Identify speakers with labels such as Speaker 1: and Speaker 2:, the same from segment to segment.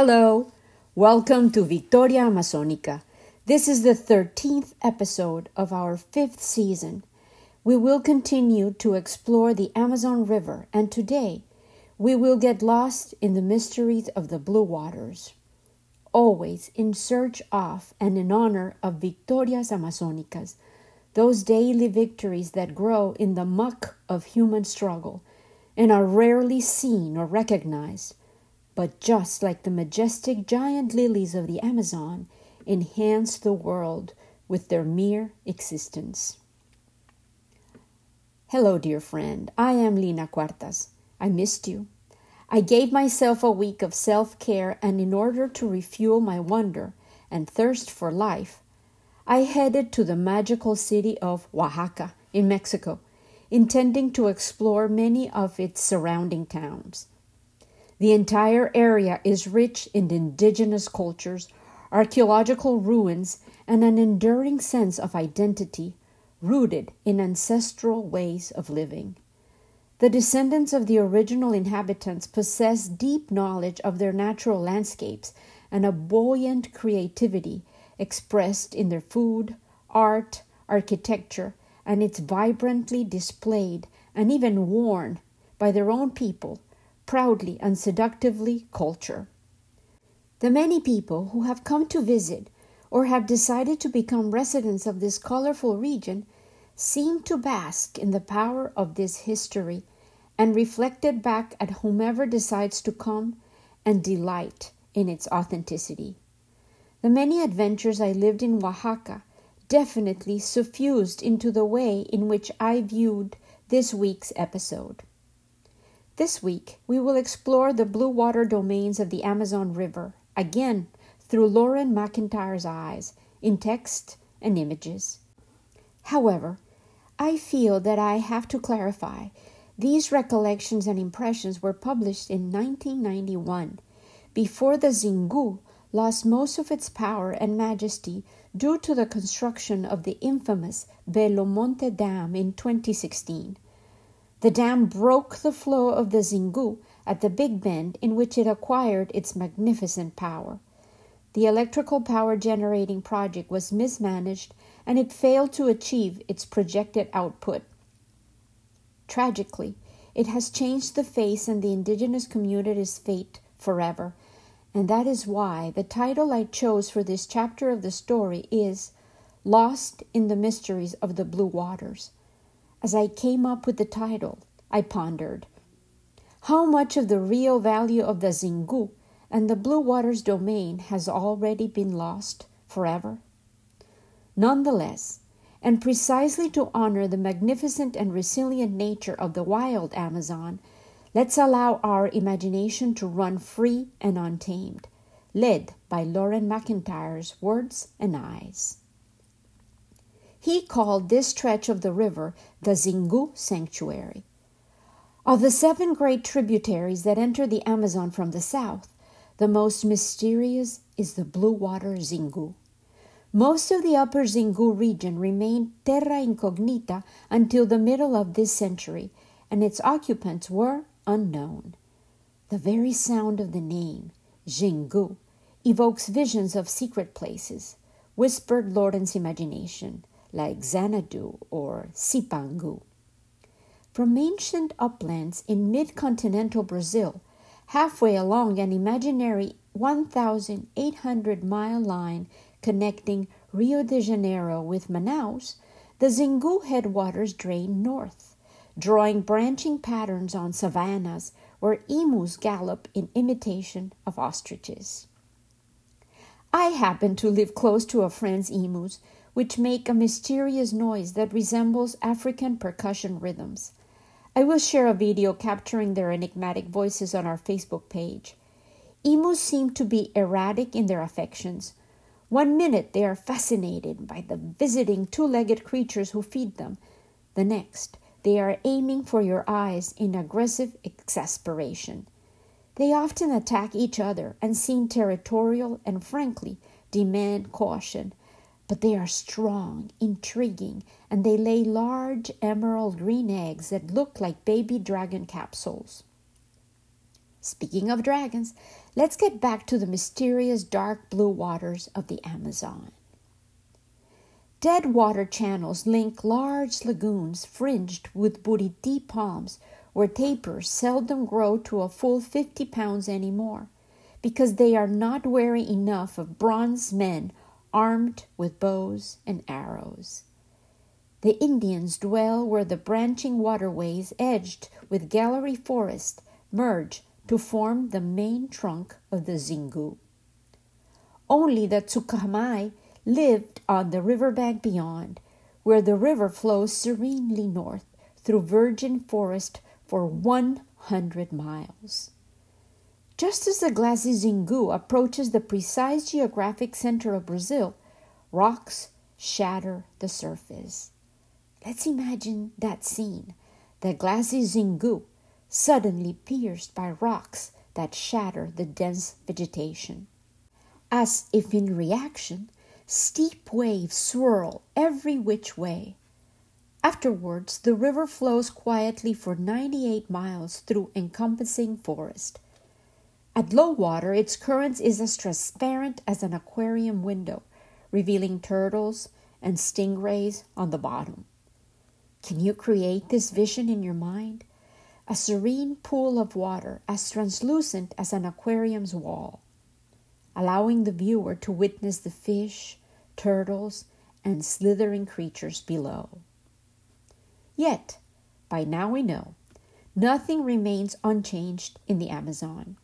Speaker 1: Hello, welcome to Victoria Amazonica. This is the 13th episode of our fifth season. We will continue to explore the Amazon River, and today we will get lost in the mysteries of the blue waters. Always in search of and in honor of Victorias Amazonicas, those daily victories that grow in the muck of human struggle and are rarely seen or recognized but just like the majestic giant lilies of the Amazon, enhance the world with their mere existence. Hello, dear friend. I am Lina Cuartas. I missed you. I gave myself a week of self care, and in order to refuel my wonder and thirst for life, I headed to the magical city of Oaxaca in Mexico, intending to explore many of its surrounding towns. The entire area is rich in indigenous cultures, archaeological ruins, and an enduring sense of identity rooted in ancestral ways of living. The descendants of the original inhabitants possess deep knowledge of their natural landscapes and a buoyant creativity expressed in their food, art, architecture, and it's vibrantly displayed and even worn by their own people proudly and seductively culture. The many people who have come to visit or have decided to become residents of this colorful region seem to bask in the power of this history and reflect it back at whomever decides to come and delight in its authenticity. The many adventures I lived in Oaxaca definitely suffused into the way in which I viewed this week's episode. This week, we will explore the blue water domains of the Amazon River, again through Loren McIntyre's eyes, in text and images. However, I feel that I have to clarify these recollections and impressions were published in 1991, before the Xingu lost most of its power and majesty due to the construction of the infamous Belo Monte Dam in 2016. The dam broke the flow of the Xingu at the Big Bend, in which it acquired its magnificent power. The electrical power generating project was mismanaged and it failed to achieve its projected output. Tragically, it has changed the face and the indigenous community's fate forever, and that is why the title I chose for this chapter of the story is Lost in the Mysteries of the Blue Waters. As I came up with the title, I pondered how much of the real value of the Xingu and the Blue Waters domain has already been lost forever? Nonetheless, and precisely to honor the magnificent and resilient nature of the wild Amazon, let's allow our imagination to run free and untamed, led by Loren McIntyre's words and eyes. He called this stretch of the river the Xingu Sanctuary. Of the seven great tributaries that enter the Amazon from the south, the most mysterious is the Blue Water Xingu. Most of the upper Xingu region remained terra incognita until the middle of this century, and its occupants were unknown. The very sound of the name, Xingu, evokes visions of secret places, whispered Loren's imagination like Xanadu or Cipangu. From ancient uplands in mid continental Brazil, halfway along an imaginary 1,800 mile line connecting Rio de Janeiro with Manaus, the Xingu headwaters drain north, drawing branching patterns on savannas where emus gallop in imitation of ostriches. I happen to live close to a friend's emus which make a mysterious noise that resembles African percussion rhythms. I will share a video capturing their enigmatic voices on our Facebook page. Emus seem to be erratic in their affections. One minute they are fascinated by the visiting two legged creatures who feed them. The next, they are aiming for your eyes in aggressive exasperation. They often attack each other and seem territorial and frankly demand caution but they are strong, intriguing, and they lay large emerald green eggs that look like baby dragon capsules. Speaking of dragons, let's get back to the mysterious dark blue waters of the Amazon. Dead water channels link large lagoons fringed with buriti palms where tapirs seldom grow to a full 50 pounds anymore because they are not wary enough of bronze men armed with bows and arrows. The Indians dwell where the branching waterways, edged with gallery forest, merge to form the main trunk of the Xingu. Only the Tsukamai lived on the riverbank beyond, where the river flows serenely north through virgin forest for 100 miles. Just as the glassy Xingu approaches the precise geographic center of Brazil, rocks shatter the surface. Let's imagine that scene the glassy Xingu suddenly pierced by rocks that shatter the dense vegetation. As if in reaction, steep waves swirl every which way. Afterwards, the river flows quietly for 98 miles through encompassing forest. At low water, its current is as transparent as an aquarium window, revealing turtles and stingrays on the bottom. Can you create this vision in your mind? A serene pool of water as translucent as an aquarium's wall, allowing the viewer to witness the fish, turtles, and slithering creatures below. Yet, by now we know, nothing remains unchanged in the Amazon.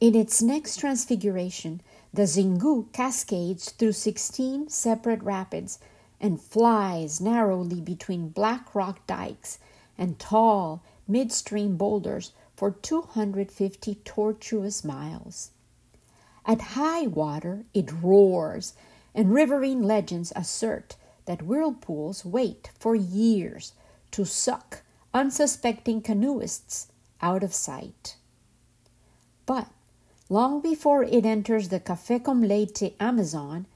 Speaker 1: In its next transfiguration, the Xingu cascades through 16 separate rapids and flies narrowly between black rock dikes and tall midstream boulders for 250 tortuous miles. At high water, it roars, and riverine legends assert that whirlpools wait for years to suck unsuspecting canoeists out of sight. But Long before it enters the Café com Leite Amazon,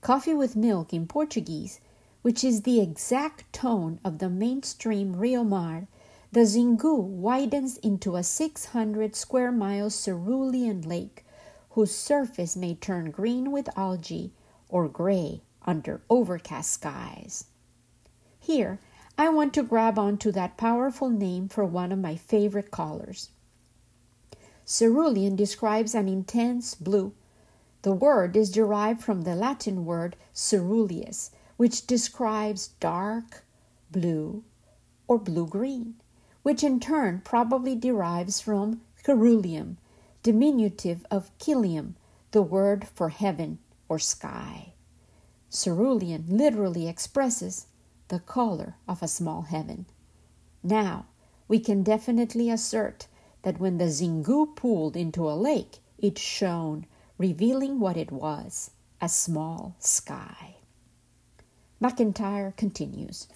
Speaker 1: coffee with milk in Portuguese, which is the exact tone of the mainstream Rio Mar, the Xingu widens into a 600 square mile cerulean lake whose surface may turn green with algae or gray under overcast skies. Here, I want to grab onto that powerful name for one of my favorite colors. Cerulean describes an intense blue. The word is derived from the Latin word ceruleus, which describes dark blue or blue green, which in turn probably derives from ceruleum, diminutive of cilium, the word for heaven or sky. Cerulean literally expresses the color of a small heaven. Now, we can definitely assert that when the Xingu pooled into a lake, it shone, revealing what it was a small sky. McIntyre continues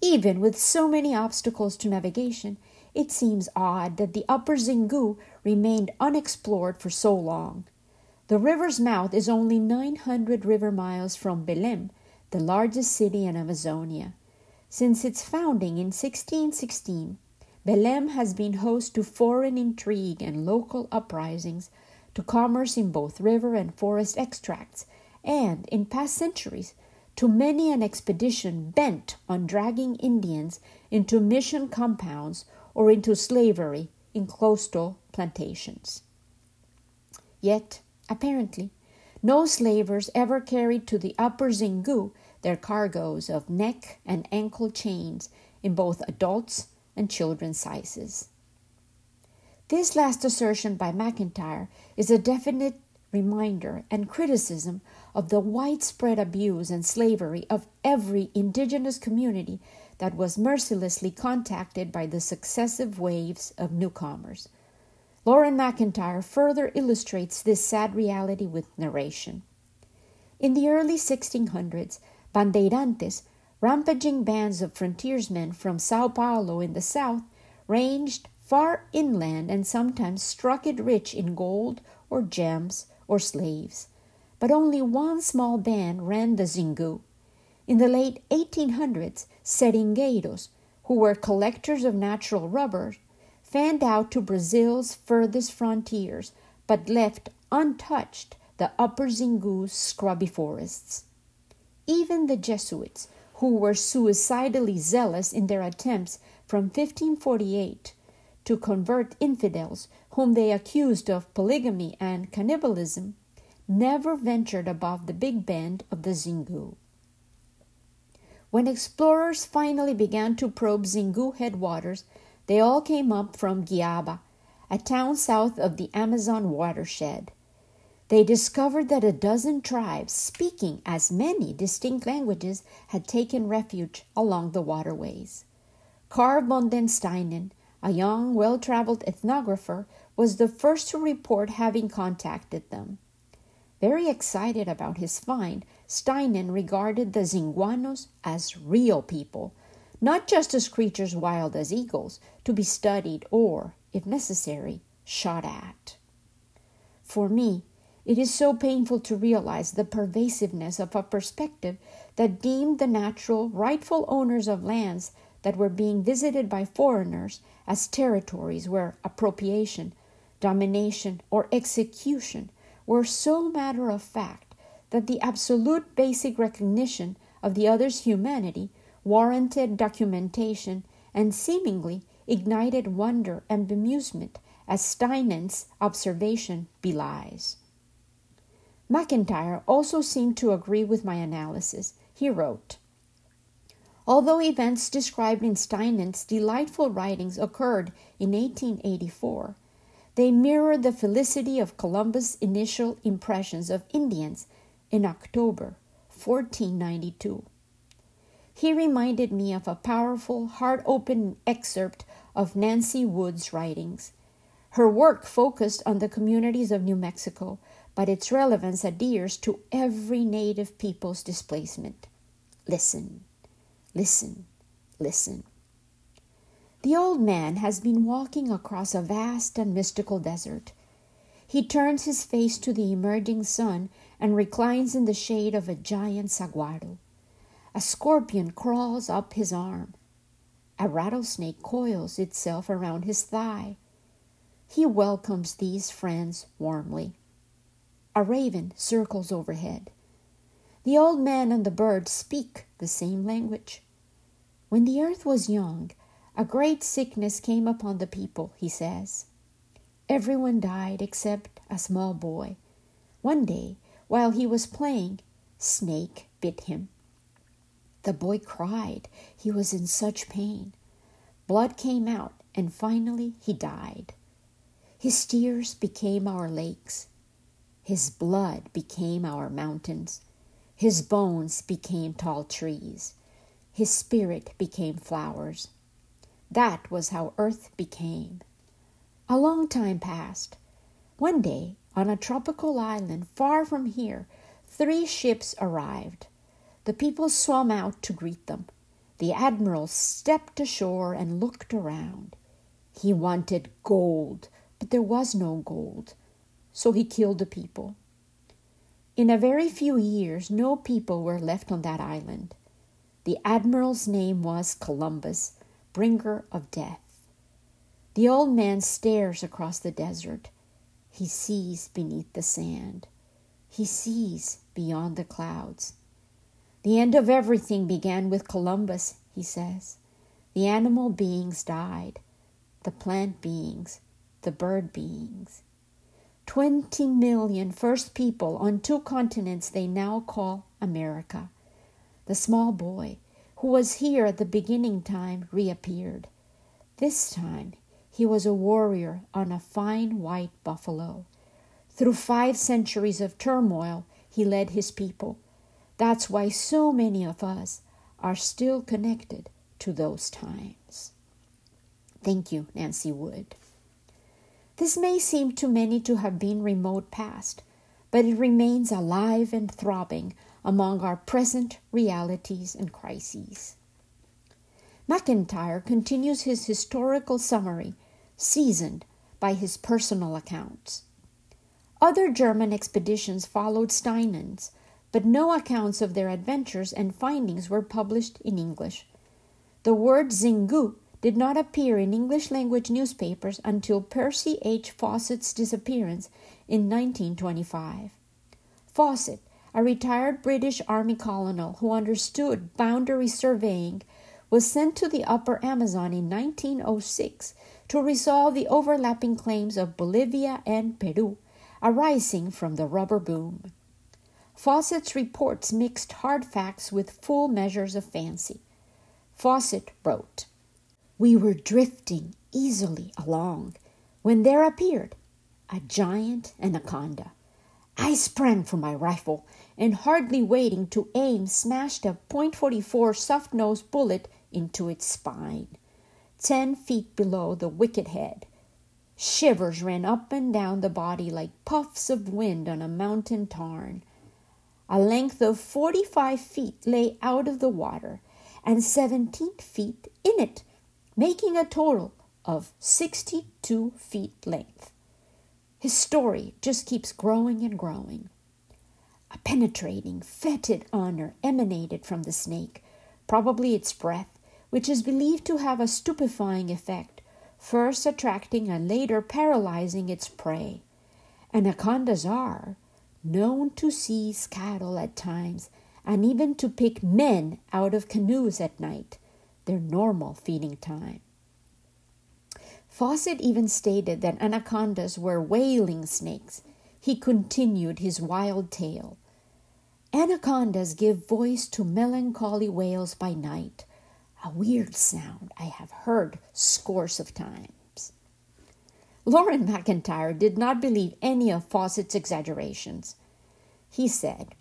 Speaker 1: Even with so many obstacles to navigation, it seems odd that the upper Xingu remained unexplored for so long. The river's mouth is only 900 river miles from Belém, the largest city in Amazonia. Since its founding in 1616, Belém has been host to foreign intrigue and local uprisings, to commerce in both river and forest extracts, and, in past centuries, to many an expedition bent on dragging Indians into mission compounds or into slavery in coastal plantations. Yet, apparently, no slavers ever carried to the upper Xingu their cargoes of neck and ankle chains in both adults and children's sizes. This last assertion by McIntyre is a definite reminder and criticism of the widespread abuse and slavery of every indigenous community that was mercilessly contacted by the successive waves of newcomers. Loren McIntyre further illustrates this sad reality with narration. In the early 1600s, bandeirantes rampaging bands of frontiersmen from Sao Paulo in the south ranged far inland and sometimes struck it rich in gold or gems or slaves. But only one small band ran the Xingu. In the late 1800s, seringueiros, who were collectors of natural rubber, fanned out to Brazil's furthest frontiers, but left untouched the upper Xingu's scrubby forests. Even the Jesuits, who were suicidally zealous in their attempts from 1548 to convert infidels whom they accused of polygamy and cannibalism, never ventured above the big bend of the Xingu. When explorers finally began to probe Xingu headwaters, they all came up from Cuiabá, a town south of the Amazon watershed. They discovered that a dozen tribes speaking as many distinct languages had taken refuge along the waterways. Carl von den Steinen, a young, well traveled ethnographer, was the first to report having contacted them. Very excited about his find, Steinen regarded the Xinguanos as real people, not just as creatures wild as eagles, to be studied or, if necessary, shot at. For me, it is so painful to realize the pervasiveness of a perspective that deemed the natural, rightful owners of lands that were being visited by foreigners as territories where appropriation, domination, or execution were so matter of fact that the absolute basic recognition of the other's humanity warranted documentation and seemingly ignited wonder and bemusement, as Steinen's observation belies. McIntyre also seemed to agree with my analysis. He wrote Although events described in Steinen's delightful writings occurred in 1884, they mirror the felicity of Columbus' initial impressions of Indians in October 1492. He reminded me of a powerful, heart opening excerpt of Nancy Wood's writings. Her work focused on the communities of New Mexico, but its relevance adheres to every native people's displacement. Listen, listen, listen. The old man has been walking across a vast and mystical desert. He turns his face to the emerging sun and reclines in the shade of a giant saguaro. A scorpion crawls up his arm. A rattlesnake coils itself around his thigh. He welcomes these friends warmly. A raven circles overhead. The old man and the bird speak the same language. When the earth was young, a great sickness came upon the people, he says. Everyone died except a small boy. One day, while he was playing, Snake bit him. The boy cried. He was in such pain. Blood came out, and finally he died. His tears became our lakes. His blood became our mountains. His bones became tall trees. His spirit became flowers. That was how earth became. A long time passed. One day, on a tropical island far from here, three ships arrived. The people swam out to greet them. The admiral stepped ashore and looked around. He wanted gold, but there was no gold, so he killed the people. In a very few years, no people were left on that island. The admiral's name was Columbus, bringer of death. The old man stares across the desert. He sees beneath the sand. He sees beyond the clouds. The end of everything began with Columbus, he says. The animal beings died, the plant beings, the bird beings. Twenty million first people on two continents they now call America. The small boy, who was here at the beginning time, reappeared. This time he was a warrior on a fine white buffalo. Through five centuries of turmoil, he led his people. That's why so many of us are still connected to those times. Thank you, Nancy Wood. This may seem to many to have been remote past, but it remains alive and throbbing among our present realities and crises. McIntyre continues his historical summary, seasoned by his personal accounts. Other German expeditions followed Steinen's, but no accounts of their adventures and findings were published in English. The word Xingu did not appear in English language newspapers until Percy H. Fawcett's disappearance in 1925. Fawcett, a retired British Army colonel who understood boundary surveying, was sent to the upper Amazon in 1906 to resolve the overlapping claims of Bolivia and Peru arising from the rubber boom. Fawcett's reports mixed hard facts with full measures of fancy. Fawcett wrote, We were drifting easily along when there appeared a giant anaconda. I sprang for my rifle and, hardly waiting to aim, smashed a .44 soft nosed bullet into its spine, ten feet below the wicked head. Shivers ran up and down the body like puffs of wind on a mountain tarn. A length of forty five feet lay out of the water, and seventeen feet in it, making a total of sixty two feet length. His story just keeps growing and growing. A penetrating, fetid odor emanated from the snake, probably its breath, which is believed to have a stupefying effect, first attracting and later paralyzing its prey. Anacondas are known to seize cattle at times and even to pick men out of canoes at night, their normal feeding time. Fawcett even stated that anacondas were wailing snakes. He continued his wild tale. Anacondas give voice to melancholy wails by night, a weird sound I have heard scores of times. Loren McIntyre did not believe any of Fawcett's exaggerations. He said,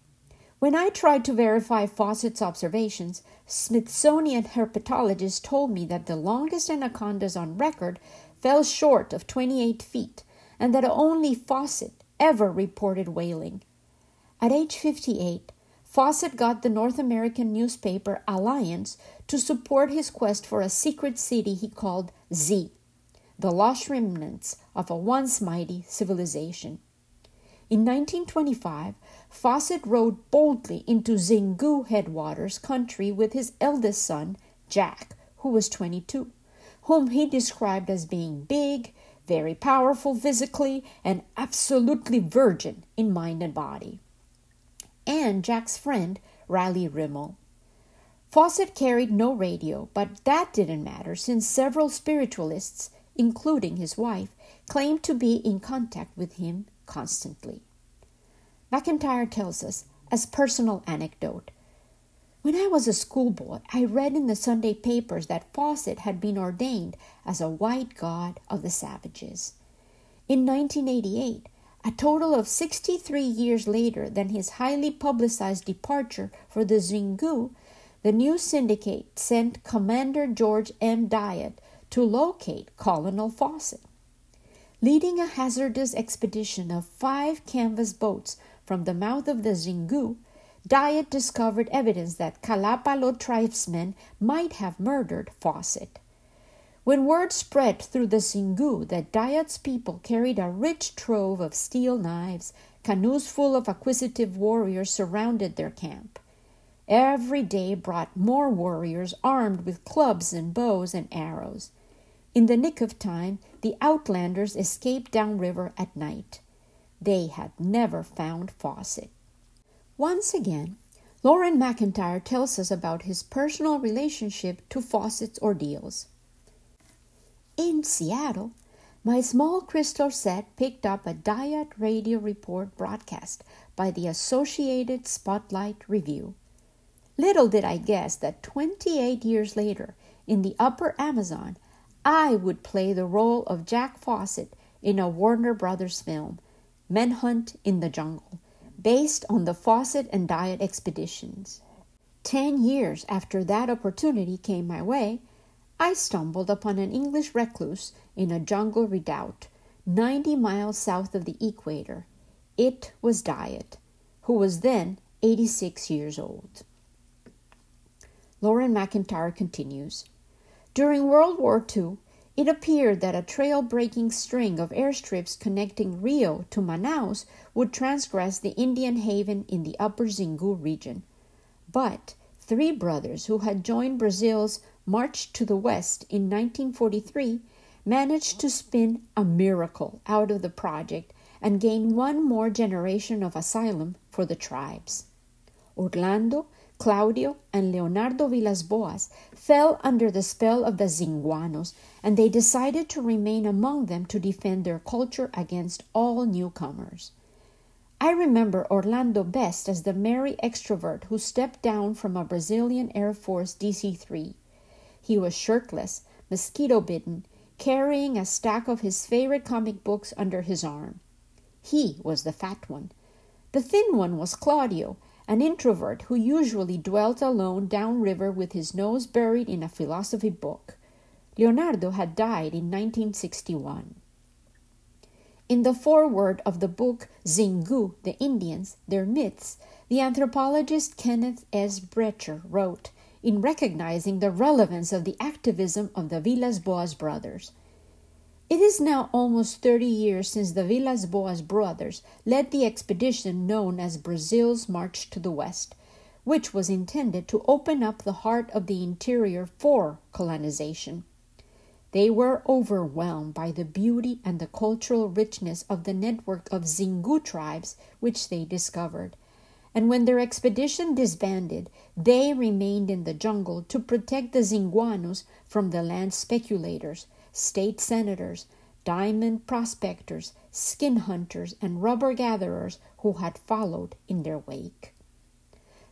Speaker 1: When I tried to verify Fawcett's observations, Smithsonian herpetologists told me that the longest anacondas on record fell short of 28 feet and that only Fawcett ever reported wailing. At age 58, Fawcett got the North American newspaper Alliance to support his quest for a secret city he called Z, the lost remnants of a once mighty civilization. In 1925, Fawcett rode boldly into Xingu headwaters country with his eldest son, Jack, who was 22, whom he described as being big, very powerful physically, and absolutely virgin in mind and body and Jack's friend, Raleigh Rimell. Fawcett carried no radio, but that didn't matter since several spiritualists, including his wife, claimed to be in contact with him constantly. McIntyre tells us, as personal anecdote, when I was a schoolboy, I read in the Sunday papers that Fawcett had been ordained as a white god of the savages. In 1988, a total of 63 years later than his highly publicized departure for the Xingu, the new syndicate sent Commander George M. Dyott to locate Colonel Fawcett. Leading a hazardous expedition of five canvas boats from the mouth of the Xingu, Dyott discovered evidence that Kalapalo tribesmen might have murdered Fawcett. When word spread through the Xingu that Dyott's people carried a rich trove of steel knives, canoes full of acquisitive warriors surrounded their camp. Every day brought more warriors armed with clubs and bows and arrows. In the nick of time, the outlanders escaped downriver at night. They had never found Fawcett. Once again, Loren McIntyre tells us about his personal relationship to Fawcett's ordeals. In Seattle, my small crystal set picked up a Dyott radio report broadcast by the Associated Spotlight Review. Little did I guess that 28 years later, in the upper Amazon, I would play the role of Jack Fawcett in a Warner Brothers film, Manhunt in the Jungle, based on the Fawcett and Dyott expeditions. Ten years after that opportunity came my way, I stumbled upon an English recluse in a jungle redoubt, 90 miles south of the equator. It was Dyott, who was then 86 years old. Loren McIntyre continues During World War II, it appeared that a trail breaking string of airstrips connecting Rio to Manaus would transgress the Indian haven in the upper Xingu region. But three brothers who had joined Brazil's March to the west in 1943, managed to spin a miracle out of the project and gain one more generation of asylum for the tribes. Orlando, Claudio, and Leonardo Villas Boas fell under the spell of the Xinguanos, and they decided to remain among them to defend their culture against all newcomers. I remember Orlando best as the merry extrovert who stepped down from a Brazilian Air Force DC 3. He was shirtless, mosquito bitten, carrying a stack of his favorite comic books under his arm. He was the fat one. The thin one was Claudio, an introvert who usually dwelt alone downriver with his nose buried in a philosophy book. Leonardo had died in 1961. In the foreword of the book Xingu, The Indians, Their Myths, the anthropologist Kenneth S. Brecher wrote, in recognizing the relevance of the activism of the Villas Boas brothers. It is now almost 30 years since the Villas Boas brothers led the expedition known as Brazil's March to the West, which was intended to open up the heart of the interior for colonization. They were overwhelmed by the beauty and the cultural richness of the network of Xingu tribes which they discovered. And when their expedition disbanded, they remained in the jungle to protect the Xinguanos from the land speculators state senators, diamond prospectors, skin hunters, and rubber gatherers who had followed in their wake.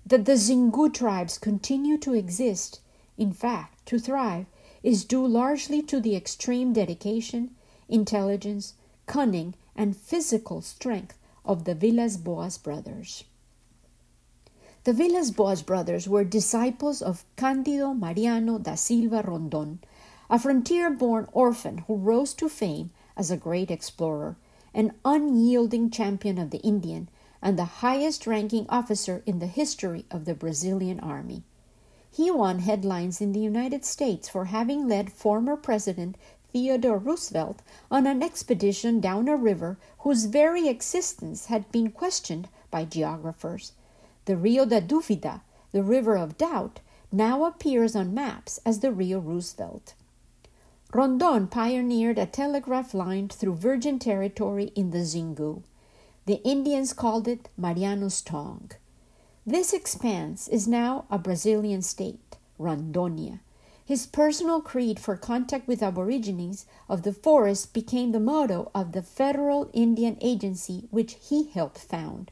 Speaker 1: That the Xingu tribes continue to exist, in fact, to thrive, is due largely to the extreme dedication, intelligence, cunning, and physical strength of the Villas Boas brothers. The Villas Boas brothers were disciples of Cândido Mariano da Silva Rondon, a frontier born orphan who rose to fame as a great explorer, an unyielding champion of the Indian, and the highest ranking officer in the history of the Brazilian army. He won headlines in the United States for having led former President Theodore Roosevelt on an expedition down a river whose very existence had been questioned by geographers. The Rio da Dúvida, the River of Doubt, now appears on maps as the Rio Roosevelt. Rondon pioneered a telegraph line through virgin territory in the Xingu. The Indians called it Mariano's Tongue. This expanse is now a Brazilian state, Rondonia. His personal creed for contact with aborigines of the forest became the motto of the federal Indian agency which he helped found.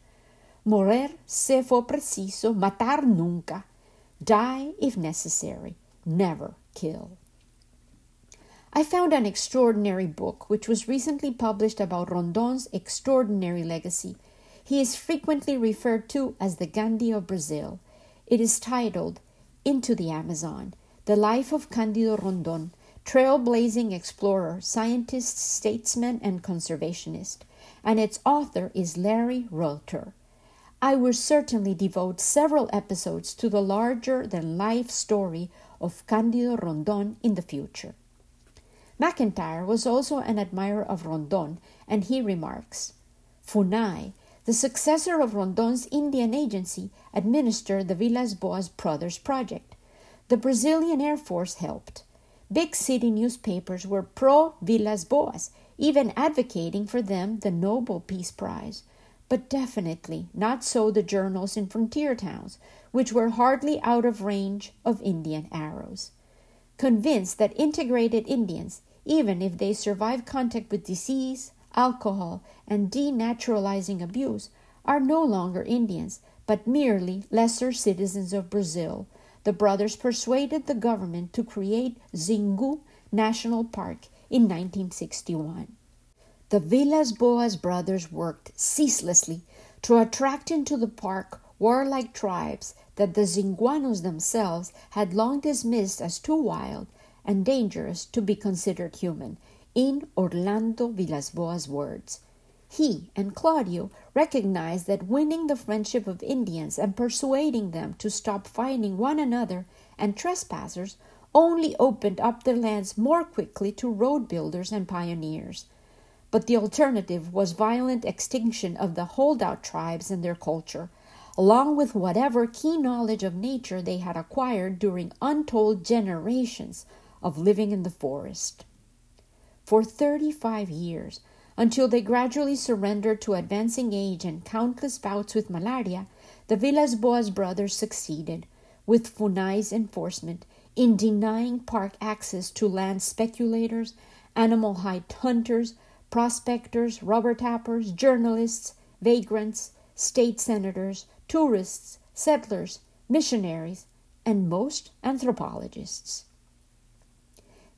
Speaker 1: Morrer se for preciso, matar nunca. Die if necessary, never kill. I found an extraordinary book which was recently published about Rondon's extraordinary legacy. He is frequently referred to as the Gandhi of Brazil. It is titled Into the Amazon The Life of Cândido Rondon, trailblazing explorer, scientist, statesman, and conservationist, and its author is Larry Rohter. I will certainly devote several episodes to the larger than life story of Cândido Rondon in the future. McIntyre was also an admirer of Rondon, and he remarks Funai, the successor of Rondon's Indian agency, administered the Villas Boas Brothers project. The Brazilian Air Force helped. Big city newspapers were pro Villas Boas, even advocating for them the Nobel Peace Prize. But definitely not so the journals in frontier towns, which were hardly out of range of Indian arrows. Convinced that integrated Indians, even if they survive contact with disease, alcohol, and denaturalizing abuse, are no longer Indians, but merely lesser citizens of Brazil. The brothers persuaded the government to create Xingu National Park in 1961. The Villas Boas brothers worked ceaselessly to attract into the park warlike tribes that the Xinguanos themselves had long dismissed as too wild and dangerous to be considered human, in Orlando Villas Boas' words. He and Claudio recognized that winning the friendship of Indians and persuading them to stop fighting one another and trespassers only opened up their lands more quickly to road builders and pioneers. But the alternative was violent extinction of the holdout tribes and their culture, along with whatever keen knowledge of nature they had acquired during untold generations of living in the forest. For 35 years, until they gradually surrendered to advancing age and countless bouts with malaria, the Villas Boas brothers succeeded, with Funai's enforcement, in denying park access to land speculators, animal hide hunters, prospectors, rubber tappers, journalists, vagrants, state senators, tourists, settlers, missionaries, and most anthropologists.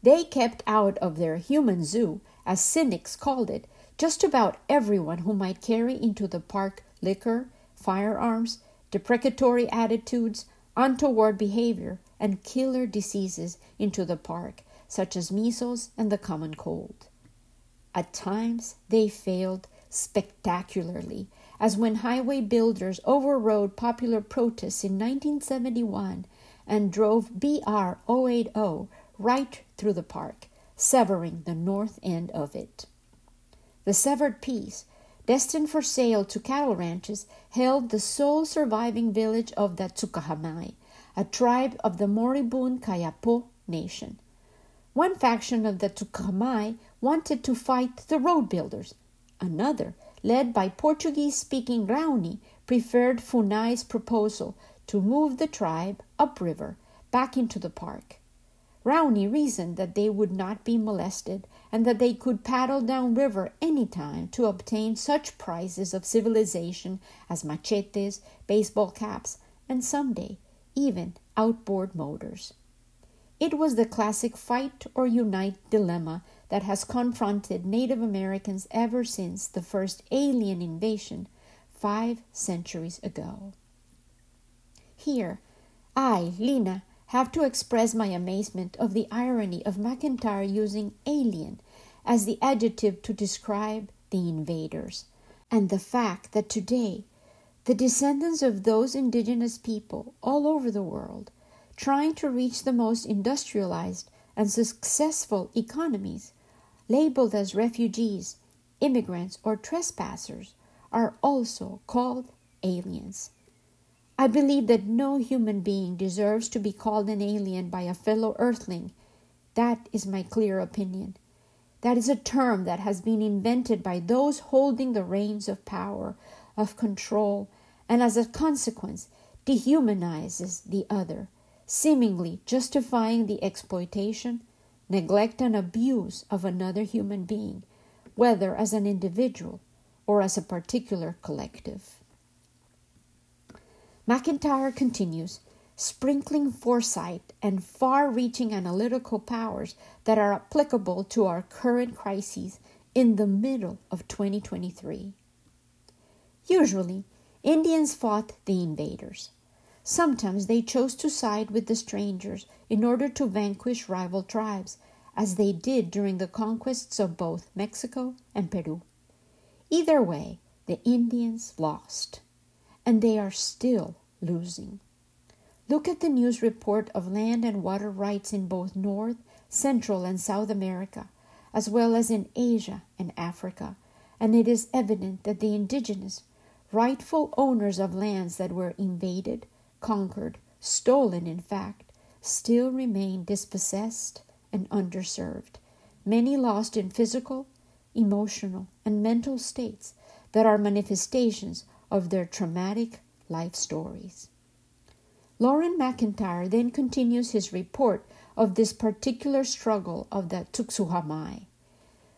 Speaker 1: They kept out of their human zoo, as cynics called it, just about everyone who might carry into the park liquor, firearms, deprecatory attitudes, untoward behavior, and killer diseases into the park, such as measles and the common cold. At times they failed spectacularly, as when highway builders overrode popular protests in 1971 and drove BR 080 right through the park, severing the north end of it. The severed piece, destined for sale to cattle ranches, held the sole surviving village of the Tsukahamai, a tribe of the moribund Kayapo nation. One faction of the Tsukahamai wanted to fight the road builders. Another, led by Portuguese speaking Raoni, preferred Funai's proposal to move the tribe upriver back into the park. Raoni reasoned that they would not be molested and that they could paddle down river any time to obtain such prizes of civilization as machetes, baseball caps, and someday even outboard motors. It was the classic fight or unite dilemma that has confronted Native Americans ever since the first alien invasion five centuries ago. Here, I, Lina, have to express my amazement of the irony of McIntyre using alien as the adjective to describe the invaders, and the fact that today the descendants of those indigenous people all over the world, trying to reach the most industrialized and successful economies, labeled as refugees, immigrants, or trespassers, are also called aliens. I believe that no human being deserves to be called an alien by a fellow earthling. That is my clear opinion. That is a term that has been invented by those holding the reins of power, of control, and as a consequence dehumanizes the other, seemingly justifying the exploitation neglect, and abuse of another human being, whether as an individual or as a particular collective. McIntyre continues, sprinkling foresight and far reaching analytical powers that are applicable to our current crises in the middle of 2023. Usually, Indians fought the invaders. Sometimes they chose to side with the strangers in order to vanquish rival tribes, as they did during the conquests of both Mexico and Peru. Either way, the Indians lost, and they are still losing. Look at the news report of land and water rights in both North, Central, and South America, as well as in Asia and Africa, and it is evident that the indigenous, rightful owners of lands that were invaded, conquered, stolen, in fact, still remain dispossessed and underserved, many lost in physical, emotional, and mental states that are manifestations of their traumatic life stories. Loren McIntyre then continues his report of this particular struggle of the Tsukuhamai.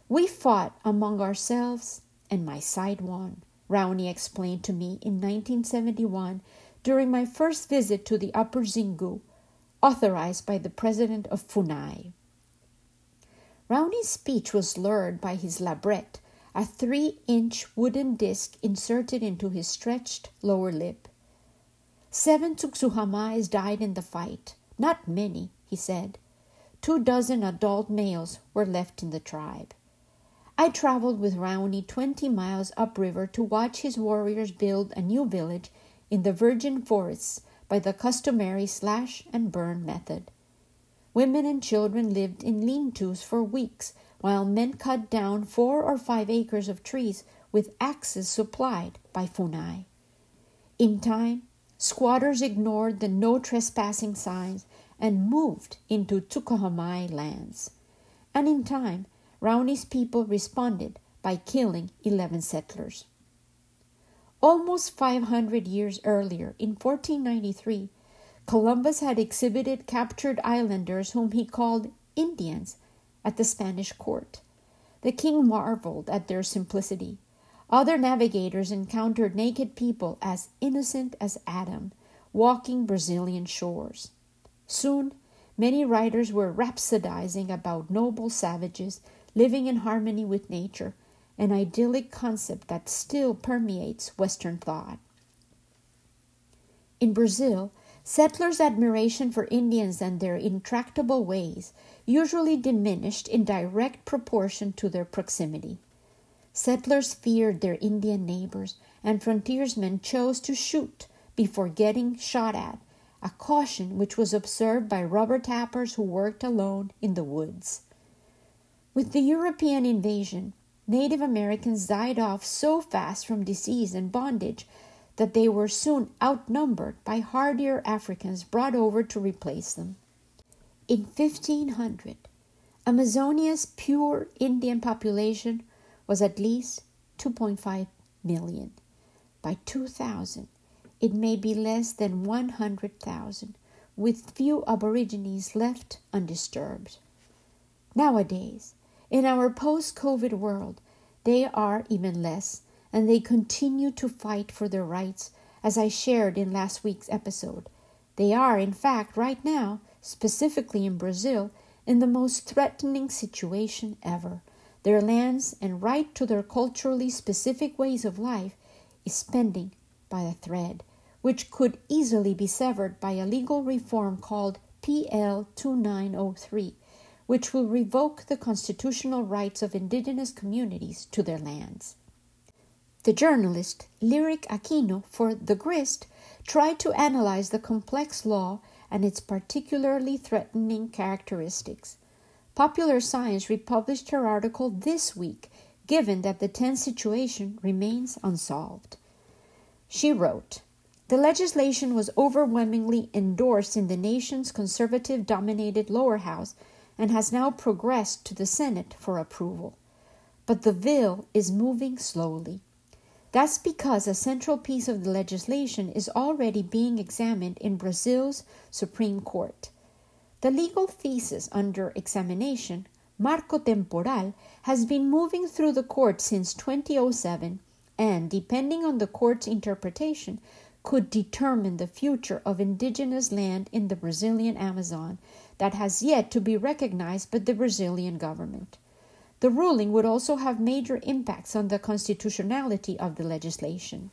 Speaker 1: We fought among ourselves, and my side won, Raoni explained to me in 1971 during my first visit to the Upper Xingu, authorized by the president of Funai. Raoni's speech was lured by his labret, a three inch wooden disc inserted into his stretched lower lip. Seven Tsukuhamais died in the fight. Not many, he said. Two dozen adult males were left in the tribe. I traveled with Raoni 20 miles upriver to watch his warriors build a new village in the virgin forests by the customary slash and burn method. Women and children lived in lean tos for weeks while men cut down four or five acres of trees with axes supplied by Funai. In time, squatters ignored the no trespassing signs and moved into Tuckahoe lands. And in time, Raoni's people responded by killing 11 settlers. Almost 500 years earlier, in 1493, Columbus had exhibited captured islanders whom he called Indians at the Spanish court. The king marveled at their simplicity. Other navigators encountered naked people as innocent as Adam, walking Brazilian shores. Soon, many writers were rhapsodizing about noble savages living in harmony with nature, an idyllic concept that still permeates Western thought. In Brazil, settlers' admiration for Indians and their intractable ways usually diminished in direct proportion to their proximity. Settlers feared their Indian neighbors, and frontiersmen chose to shoot before getting shot at, a caution which was observed by rubber tappers who worked alone in the woods. With the European invasion, Native Americans died off so fast from disease and bondage that they were soon outnumbered by hardier Africans brought over to replace them. In 1500, Amazonia's pure Indian population was at least 2.5 million. By 2000, it may be less than 100,000, with few Aborigines left undisturbed. Nowadays, in our post COVID world, they are even less, and they continue to fight for their rights, as I shared in last week's episode. They are, in fact, right now, specifically in Brazil, in the most threatening situation ever. Their lands and right to their culturally specific ways of life is pending by a thread, which could easily be severed by a legal reform called PL 2903 which will revoke the constitutional rights of indigenous communities to their lands. The journalist Lyric Aquino for The Grist tried to analyze the complex law and its particularly threatening characteristics. Popular Science republished her article this week, given that the tense situation remains unsolved. She wrote, the legislation was overwhelmingly endorsed in the nation's conservative dominated lower house and has now progressed to the Senate for approval. But the bill is moving slowly. That's because a central piece of the legislation is already being examined in Brazil's Supreme Court. The legal thesis under examination, Marco Temporal, has been moving through the court since 2007 and, depending on the court's interpretation, could determine the future of indigenous land in the Brazilian Amazon that has yet to be recognized by the Brazilian government. The ruling would also have major impacts on the constitutionality of the legislation.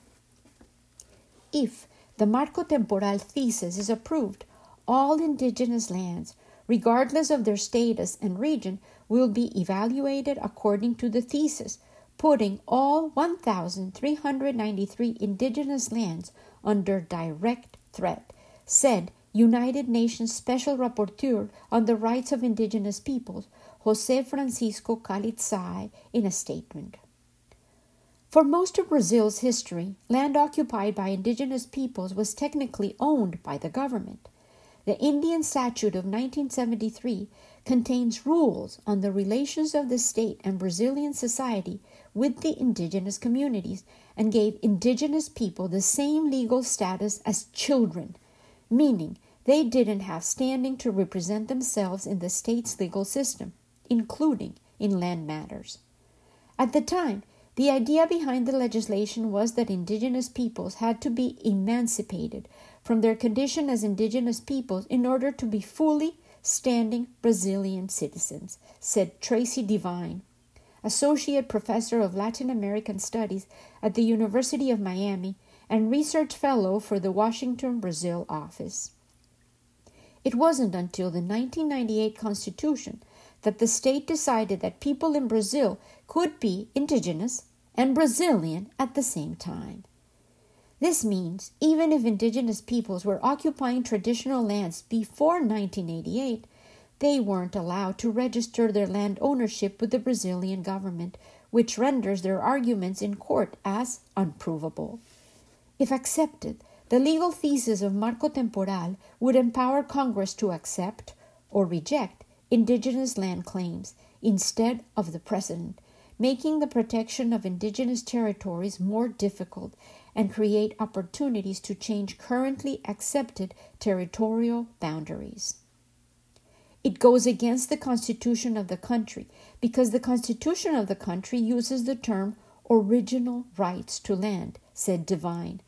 Speaker 1: If the Marco Temporal thesis is approved, all indigenous lands, regardless of their status and region, will be evaluated according to the thesis, putting all 1,393 indigenous lands under direct threat, said United Nations Special Rapporteur on the Rights of Indigenous Peoples, Jose Francisco Calí Tzay, in a statement. For most of Brazil's history, land occupied by indigenous peoples was technically owned by the government. The Indian Statute of 1973 contains rules on the relations of the state and Brazilian society with the indigenous communities and gave indigenous people the same legal status as children meaning they didn't have standing to represent themselves in the state's legal system, including in land matters. At the time, the idea behind the legislation was that indigenous peoples had to be emancipated from their condition as indigenous peoples in order to be fully standing Brazilian citizens, said Tracy Devine, Associate Professor of Latin American Studies at the University of Miami and research fellow for the Washington, Brazil office. It wasn't until the 1998 Constitution that the state decided that people in Brazil could be indigenous and Brazilian at the same time. This means even if indigenous peoples were occupying traditional lands before 1988, they weren't allowed to register their land ownership with the Brazilian government, which renders their arguments in court as unprovable. If accepted, the legal thesis of Marco Temporal would empower Congress to accept or reject indigenous land claims instead of the President, making the protection of indigenous territories more difficult and create opportunities to change currently accepted territorial boundaries. It goes against the Constitution of the country because the Constitution of the country uses the term original rights to land, said Devine.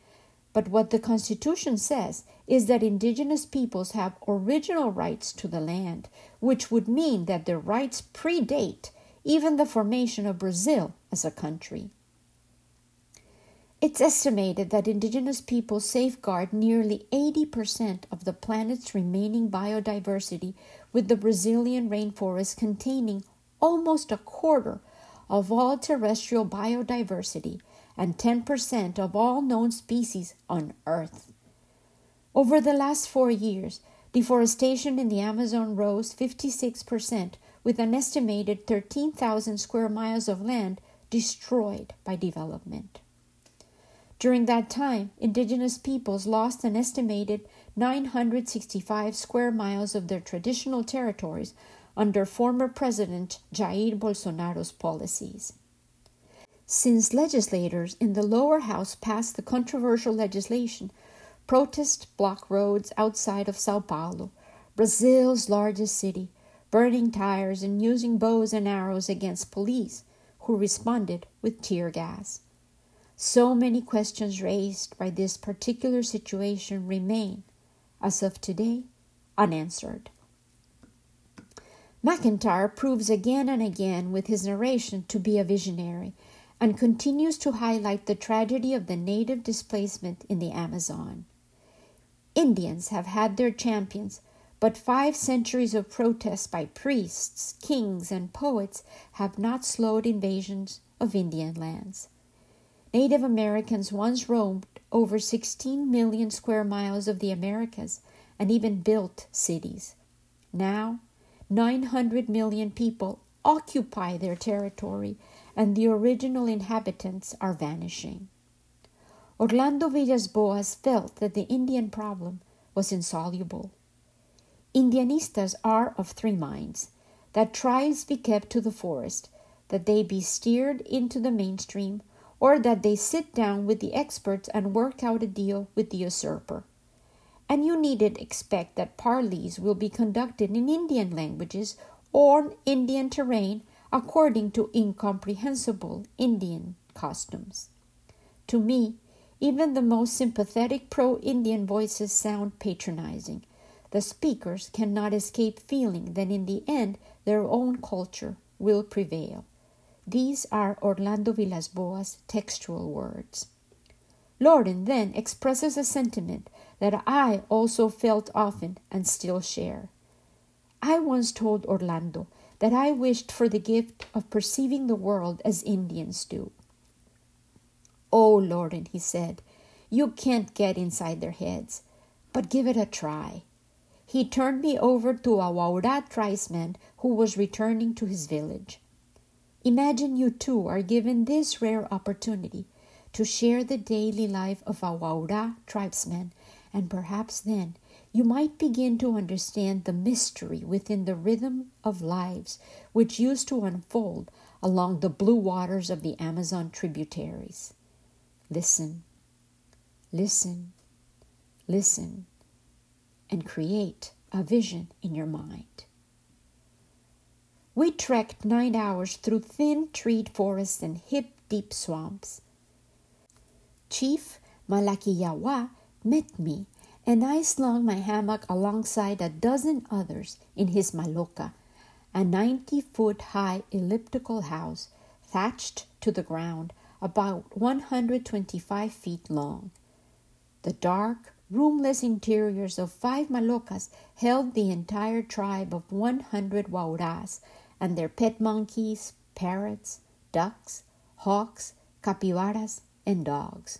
Speaker 1: But what the Constitution says is that indigenous peoples have original rights to the land, which would mean that their rights predate even the formation of Brazil as a country. It's estimated that indigenous peoples safeguard nearly 80% of the planet's remaining biodiversity, with the Brazilian rainforest containing almost a quarter of all terrestrial biodiversity and 10% of all known species on Earth. Over the last four years, deforestation in the Amazon rose 56%, with an estimated 13,000 square miles of land destroyed by development. During that time, indigenous peoples lost an estimated 965 square miles of their traditional territories under former President Jair Bolsonaro's policies. Since legislators in the lower house passed the controversial legislation, protests block roads outside of Sao Paulo, Brazil's largest city, burning tires and using bows and arrows against police, who responded with tear gas. So many questions raised by this particular situation remain, as of today, unanswered. McIntyre proves again and again with his narration to be a visionary and continues to highlight the tragedy of the native displacement in the Amazon. Indians have had their champions, but five centuries of protests by priests, kings, and poets have not slowed invasions of Indian lands. Native Americans once roamed over 16 million square miles of the Americas and even built cities. Now, 900 million people occupy their territory and the original inhabitants are vanishing. Orlando Villas Boas felt that the Indian problem was insoluble. Indianistas are of three minds that tribes be kept to the forest, that they be steered into the mainstream, or that they sit down with the experts and work out a deal with the usurper. And you needn't expect that parleys will be conducted in Indian languages or Indian terrain according to incomprehensible Indian customs. To me, even the most sympathetic pro Indian voices sound patronizing. The speakers cannot escape feeling that in the end their own culture will prevail. These are Orlando Villas Boas' textual words. Loren then expresses a sentiment that I also felt often and still share. I once told Orlando that I wished for the gift of perceiving the world as Indians do. Oh, Loren, he said, you can't get inside their heads, but give it a try. He turned me over to a Waura tribesman who was returning to his village. Imagine you too are given this rare opportunity to share the daily life of a Waura tribesman, and perhaps then you might begin to understand the mystery within the rhythm of lives which used to unfold along the blue waters of the Amazon tributaries. Listen, listen, listen, and create a vision in your mind. We trekked nine hours through thin treed forests and hip deep swamps. Chief Malakuyawa met me, and I slung my hammock alongside a dozen others in his maloca, a 90 foot high elliptical house thatched to the ground, about 125 feet long. The dark, roomless interiors of five malocas held the entire tribe of 100 Wauras and their pet monkeys, parrots, ducks, hawks, capybaras, and dogs.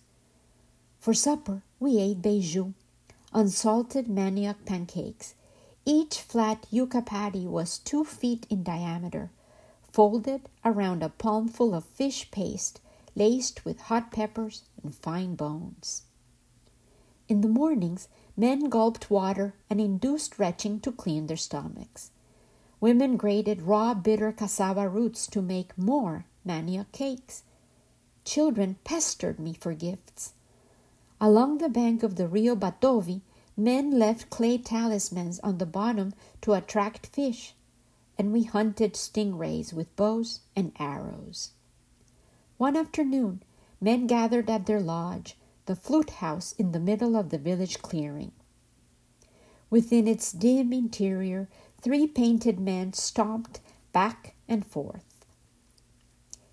Speaker 1: For supper, we ate beiju, unsalted manioc pancakes. Each flat yuca patty was two feet in diameter, folded around a palmful of fish paste laced with hot peppers and fine bones. In the mornings, men gulped water and induced retching to clean their stomachs. Women grated raw, bitter cassava roots to make more manioc cakes. Children pestered me for gifts. Along the bank of the Rio Batovi, men left clay talismans on the bottom to attract fish, and we hunted stingrays with bows and arrows. One afternoon, men gathered at their lodge, the flute house in the middle of the village clearing. Within its dim interior, three painted men stomped back and forth.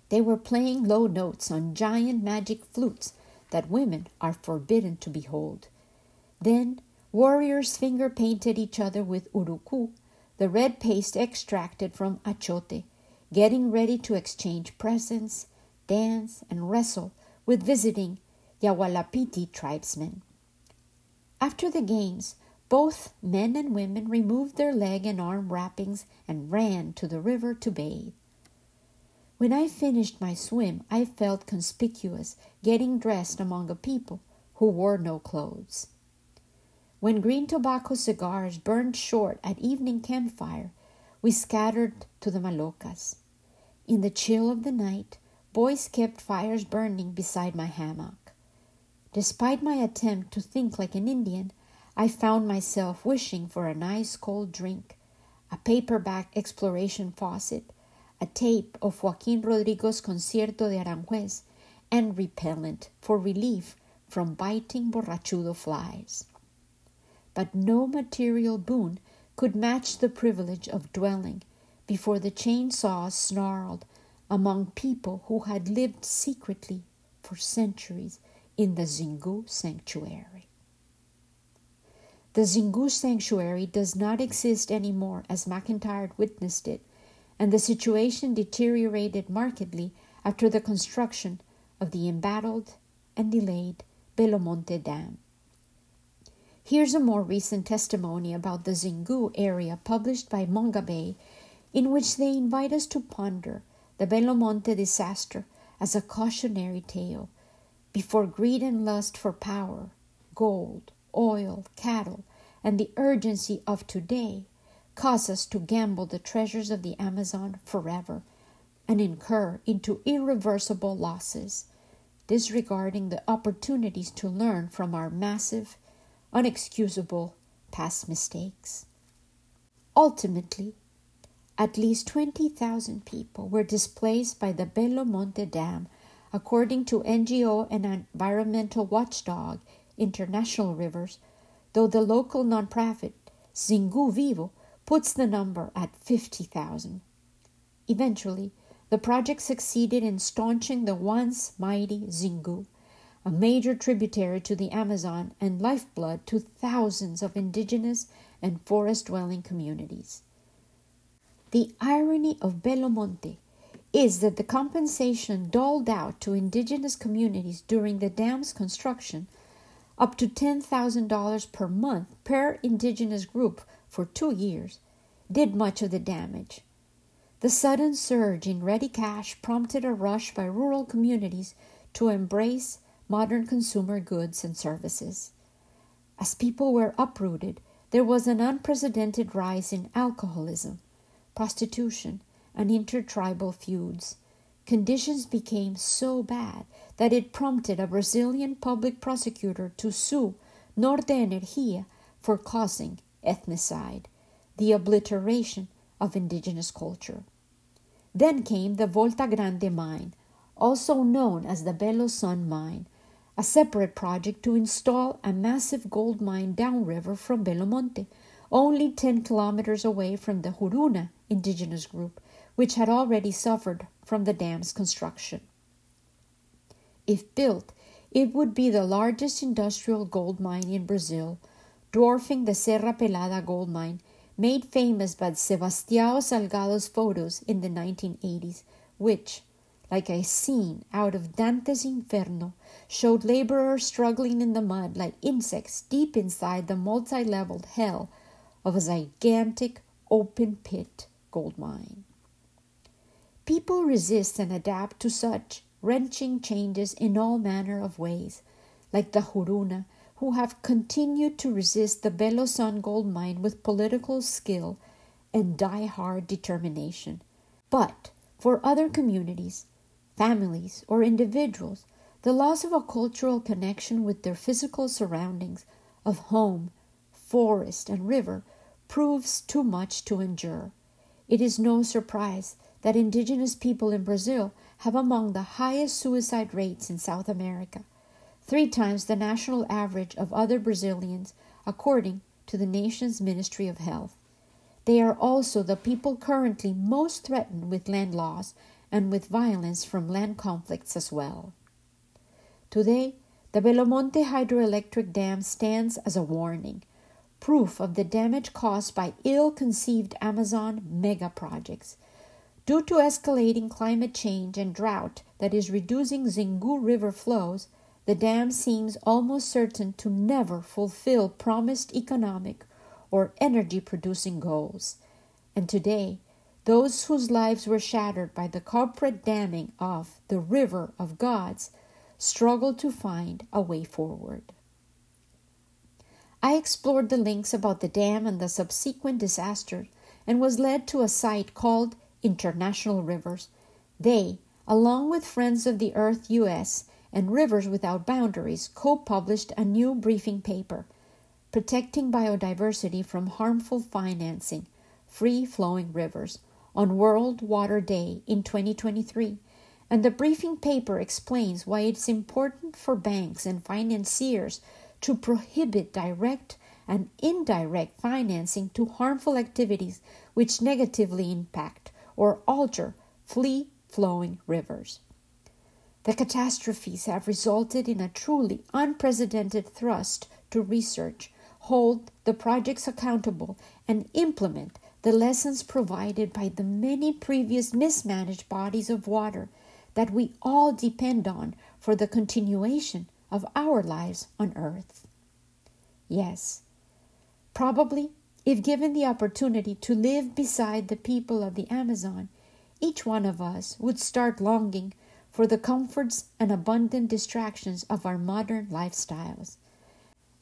Speaker 1: They were playing low notes on giant magic flutes that women are forbidden to behold. Then warriors finger painted each other with uruku, the red paste extracted from achote, getting ready to exchange presents, dance, and wrestle with visiting Yawalapiti tribesmen. After the games, both men and women removed their leg and arm wrappings and ran to the river to bathe. When I finished my swim, I felt conspicuous, getting dressed among a people who wore no clothes. When green tobacco cigars burned short at evening campfire, we scattered to the malocas. In the chill of the night, boys kept fires burning beside my hammock. Despite my attempt to think like an Indian, I found myself wishing for a nice cold drink, a paperback exploration faucet, a tape of Joaquin Rodrigo's Concierto de Aranjuez, and repellent for relief from biting borrachudo flies. But no material boon could match the privilege of dwelling before the chainsaws snarled among people who had lived secretly for centuries in the Xingu sanctuary. The Xingu sanctuary does not exist anymore as McIntyre witnessed it and the situation deteriorated markedly after the construction of the embattled and delayed Belo Monte Dam. Here's a more recent testimony about the Xingu area published by Mongabay, in which they invite us to ponder the Belo Monte disaster as a cautionary tale before greed and lust for power, gold, oil, cattle, and the urgency of today cause us to gamble the treasures of the Amazon forever and incur into irreversible losses, disregarding the opportunities to learn from our massive, unexcusable past mistakes. Ultimately, at least 20,000 people were displaced by the Belo Monte Dam, according to NGO and environmental watchdog International Rivers, though the local nonprofit Xingu Vivo puts the number at 50,000. Eventually, the project succeeded in staunching the once mighty Xingu, a major tributary to the Amazon and lifeblood to thousands of indigenous and forest dwelling communities. The irony of Belo Monte is that the compensation doled out to indigenous communities during the dam's construction, up to $10,000 per month per indigenous group for two years, did much of the damage. The sudden surge in ready cash prompted a rush by rural communities to embrace modern consumer goods and services. As people were uprooted, there was an unprecedented rise in alcoholism, prostitution, and intertribal feuds. Conditions became so bad that it prompted a Brazilian public prosecutor to sue Norte Energia for causing ethnocide, the obliteration of indigenous culture. Then came the Volta Grande mine, also known as the Belo Sun mine, a separate project to install a massive gold mine downriver from Belo Monte, only 10 kilometers away from the Juruna indigenous group, which had already suffered from the dam's construction. If built, it would be the largest industrial gold mine in Brazil, dwarfing the Serra Pelada gold mine, made famous by Sebastião Salgado's photos in the 1980s, which, like a scene out of Dante's Inferno, showed laborers struggling in the mud like insects deep inside the multi leveled hell of a gigantic open pit gold mine. People resist and adapt to such wrenching changes in all manner of ways, like the Juruna, who have continued to resist the Belo Sun gold mine with political skill and die-hard determination. But for other communities, families, or individuals, the loss of a cultural connection with their physical surroundings of home, forest, and river proves too much to endure. It is no surprise that indigenous people in Brazil have among the highest suicide rates in South America, three times the national average of other Brazilians, according to the nation's Ministry of Health. They are also the people currently most threatened with land loss and with violence from land conflicts as well. Today, the Belo Monte hydroelectric dam stands as a warning, proof of the damage caused by ill conceived Amazon mega projects. Due to escalating climate change and drought that is reducing Xingu River flows, the dam seems almost certain to never fulfill promised economic or energy producing goals. And today, those whose lives were shattered by the corporate damming of the river of gods struggle to find a way forward. I explored the links about the dam and the subsequent disaster and was led to a site called International Rivers. They, along with Friends of the Earth US and Rivers Without Boundaries, co published a new briefing paper Protecting Biodiversity from Harmful Financing Free Flowing Rivers on World Water Day in 2023 and the briefing paper explains why it's important for banks and financiers to prohibit direct and indirect financing to harmful activities which negatively impact or alter free flowing rivers. The catastrophes have resulted in a truly unprecedented thrust to research, hold the projects accountable, and implement the lessons provided by the many previous mismanaged bodies of water that we all depend on for the continuation of our lives on earth. Yes, probably if given the opportunity to live beside the people of the Amazon, each one of us would start longing for the comforts and abundant distractions of our modern lifestyles.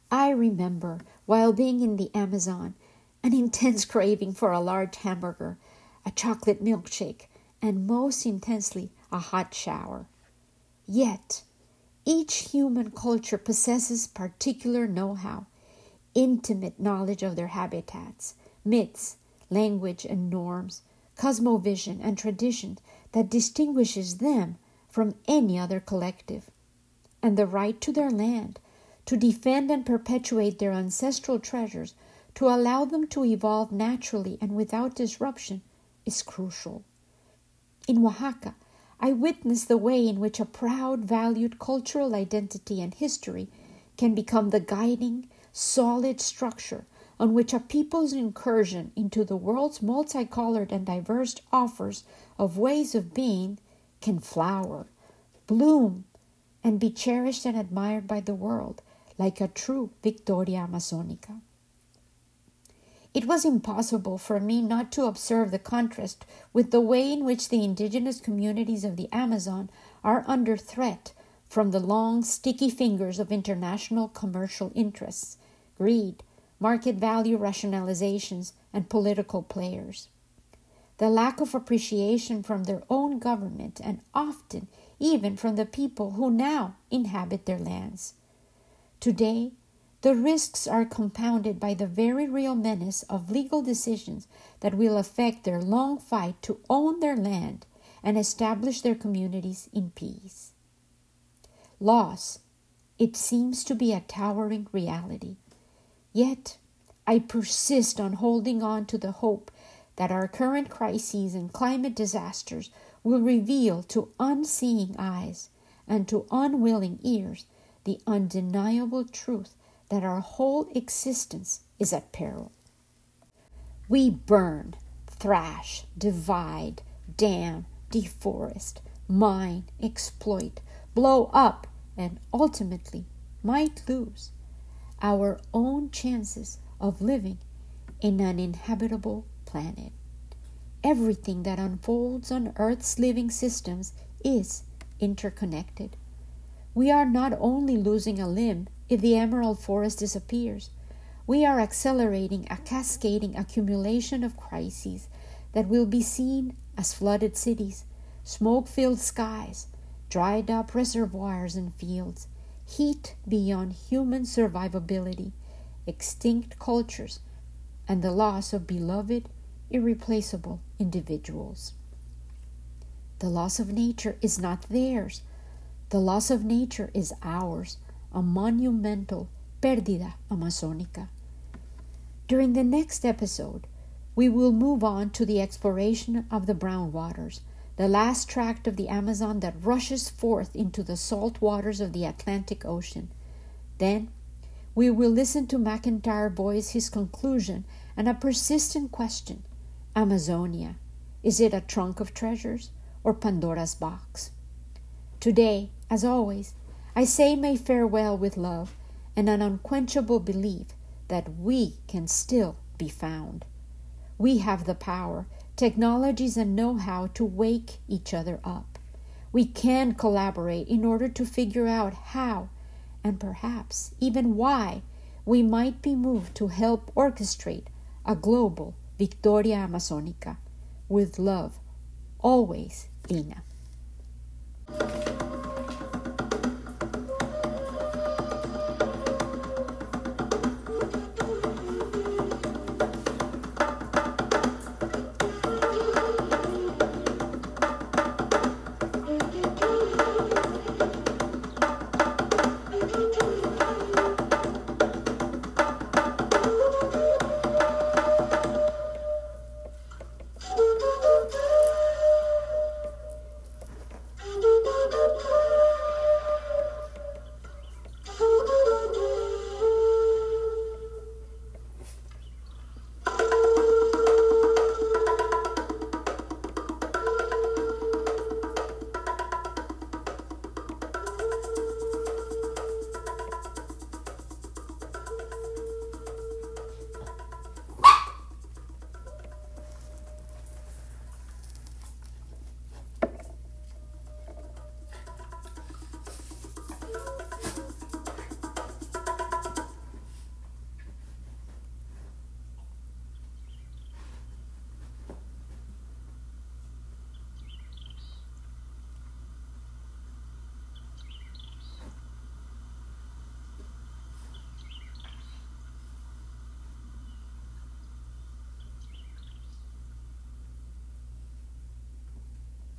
Speaker 1: I remember, while being in the Amazon, an intense craving for a large hamburger, a chocolate milkshake, and most intensely, a hot shower. Yet, each human culture possesses particular know how, intimate knowledge of their habitats, myths, language, and norms, cosmovision, and tradition that distinguishes them from any other collective. And the right to their land, to defend and perpetuate their ancestral treasures, to allow them to evolve naturally and without disruption, is crucial. In Oaxaca, I witnessed the way in which a proud, valued cultural identity and history can become the guiding, solid structure on which a people's incursion into the world's multicolored and diverse offers of ways of being can flower, bloom, and be cherished and admired by the world like a true Victoria Amazonica. It was impossible for me not to observe the contrast with the way in which the indigenous communities of the Amazon are under threat from the long, sticky fingers of international commercial interests, greed, market value rationalizations, and political players. The lack of appreciation from their own government and often even from the people who now inhabit their lands. Today, the risks are compounded by the very real menace of legal decisions that will affect their long fight to own their land and establish their communities in peace. Loss, it seems to be a towering reality. Yet, I persist on holding on to the hope that our current crises and climate disasters will reveal to unseeing eyes and to unwilling ears the undeniable truth that our whole existence is at peril. We burn, thrash, divide, dam, deforest, mine, exploit, blow up, and ultimately might lose our own chances of living in an inhabitable planet. Everything that unfolds on Earth's living systems is interconnected. We are not only losing a limb if the emerald forest disappears. We are accelerating a cascading accumulation of crises that will be seen as flooded cities, smoke filled skies, dried up reservoirs and fields, heat beyond human survivability, extinct cultures, and the loss of beloved, irreplaceable individuals. The loss of nature is not theirs. The loss of nature is ours, a monumental pérdida amazónica. During the next episode, we will move on to the exploration of the brown waters, the last tract of the Amazon that rushes forth into the salt waters of the Atlantic Ocean. Then we will listen to McIntyre voice his conclusion and a persistent question Amazonia, is it a trunk of treasures or Pandora's box? Today, as always, I say my farewell with love and an unquenchable belief that we can still be found. We have the power technologies, and know how to wake each other up. We can collaborate in order to figure out how, and perhaps even why, we might be moved to help orchestrate a global Victoria Amazonica. With love, always, Ina.